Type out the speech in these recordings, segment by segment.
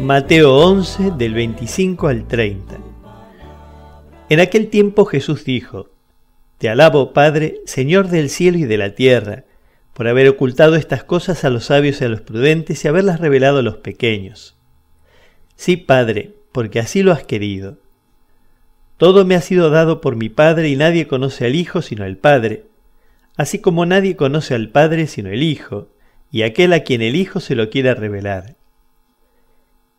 Mateo 11 del 25 al 30. En aquel tiempo Jesús dijo, Te alabo, Padre, Señor del cielo y de la tierra, por haber ocultado estas cosas a los sabios y a los prudentes y haberlas revelado a los pequeños. Sí, Padre, porque así lo has querido. Todo me ha sido dado por mi Padre y nadie conoce al Hijo sino el Padre, así como nadie conoce al Padre sino el Hijo, y aquel a quien el Hijo se lo quiera revelar.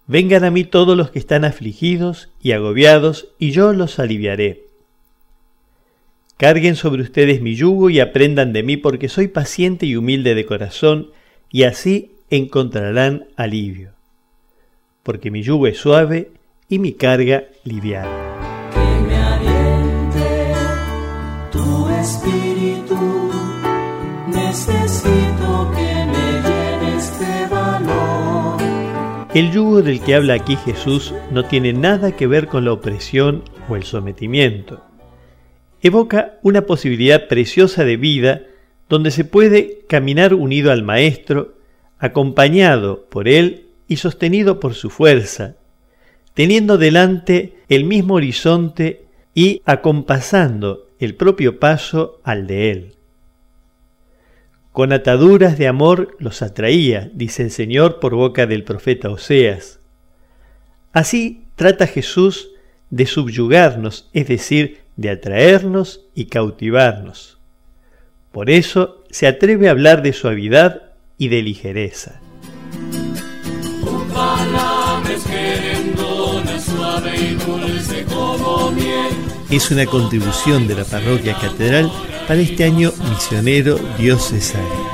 Vengan a mí todos los que están afligidos y agobiados, y yo los aliviaré. Carguen sobre ustedes mi yugo y aprendan de mí, porque soy paciente y humilde de corazón, y así encontrarán alivio. Porque mi yugo es suave y mi carga liviana. Que me aliente tu espíritu, necesito que El yugo del que habla aquí Jesús no tiene nada que ver con la opresión o el sometimiento. Evoca una posibilidad preciosa de vida donde se puede caminar unido al Maestro, acompañado por Él y sostenido por su fuerza, teniendo delante el mismo horizonte y acompasando el propio paso al de Él. Con ataduras de amor los atraía, dice el Señor por boca del profeta Oseas. Así trata Jesús de subyugarnos, es decir, de atraernos y cautivarnos. Por eso se atreve a hablar de suavidad y de ligereza. Es una contribución de la parroquia catedral para este año misionero diocesano.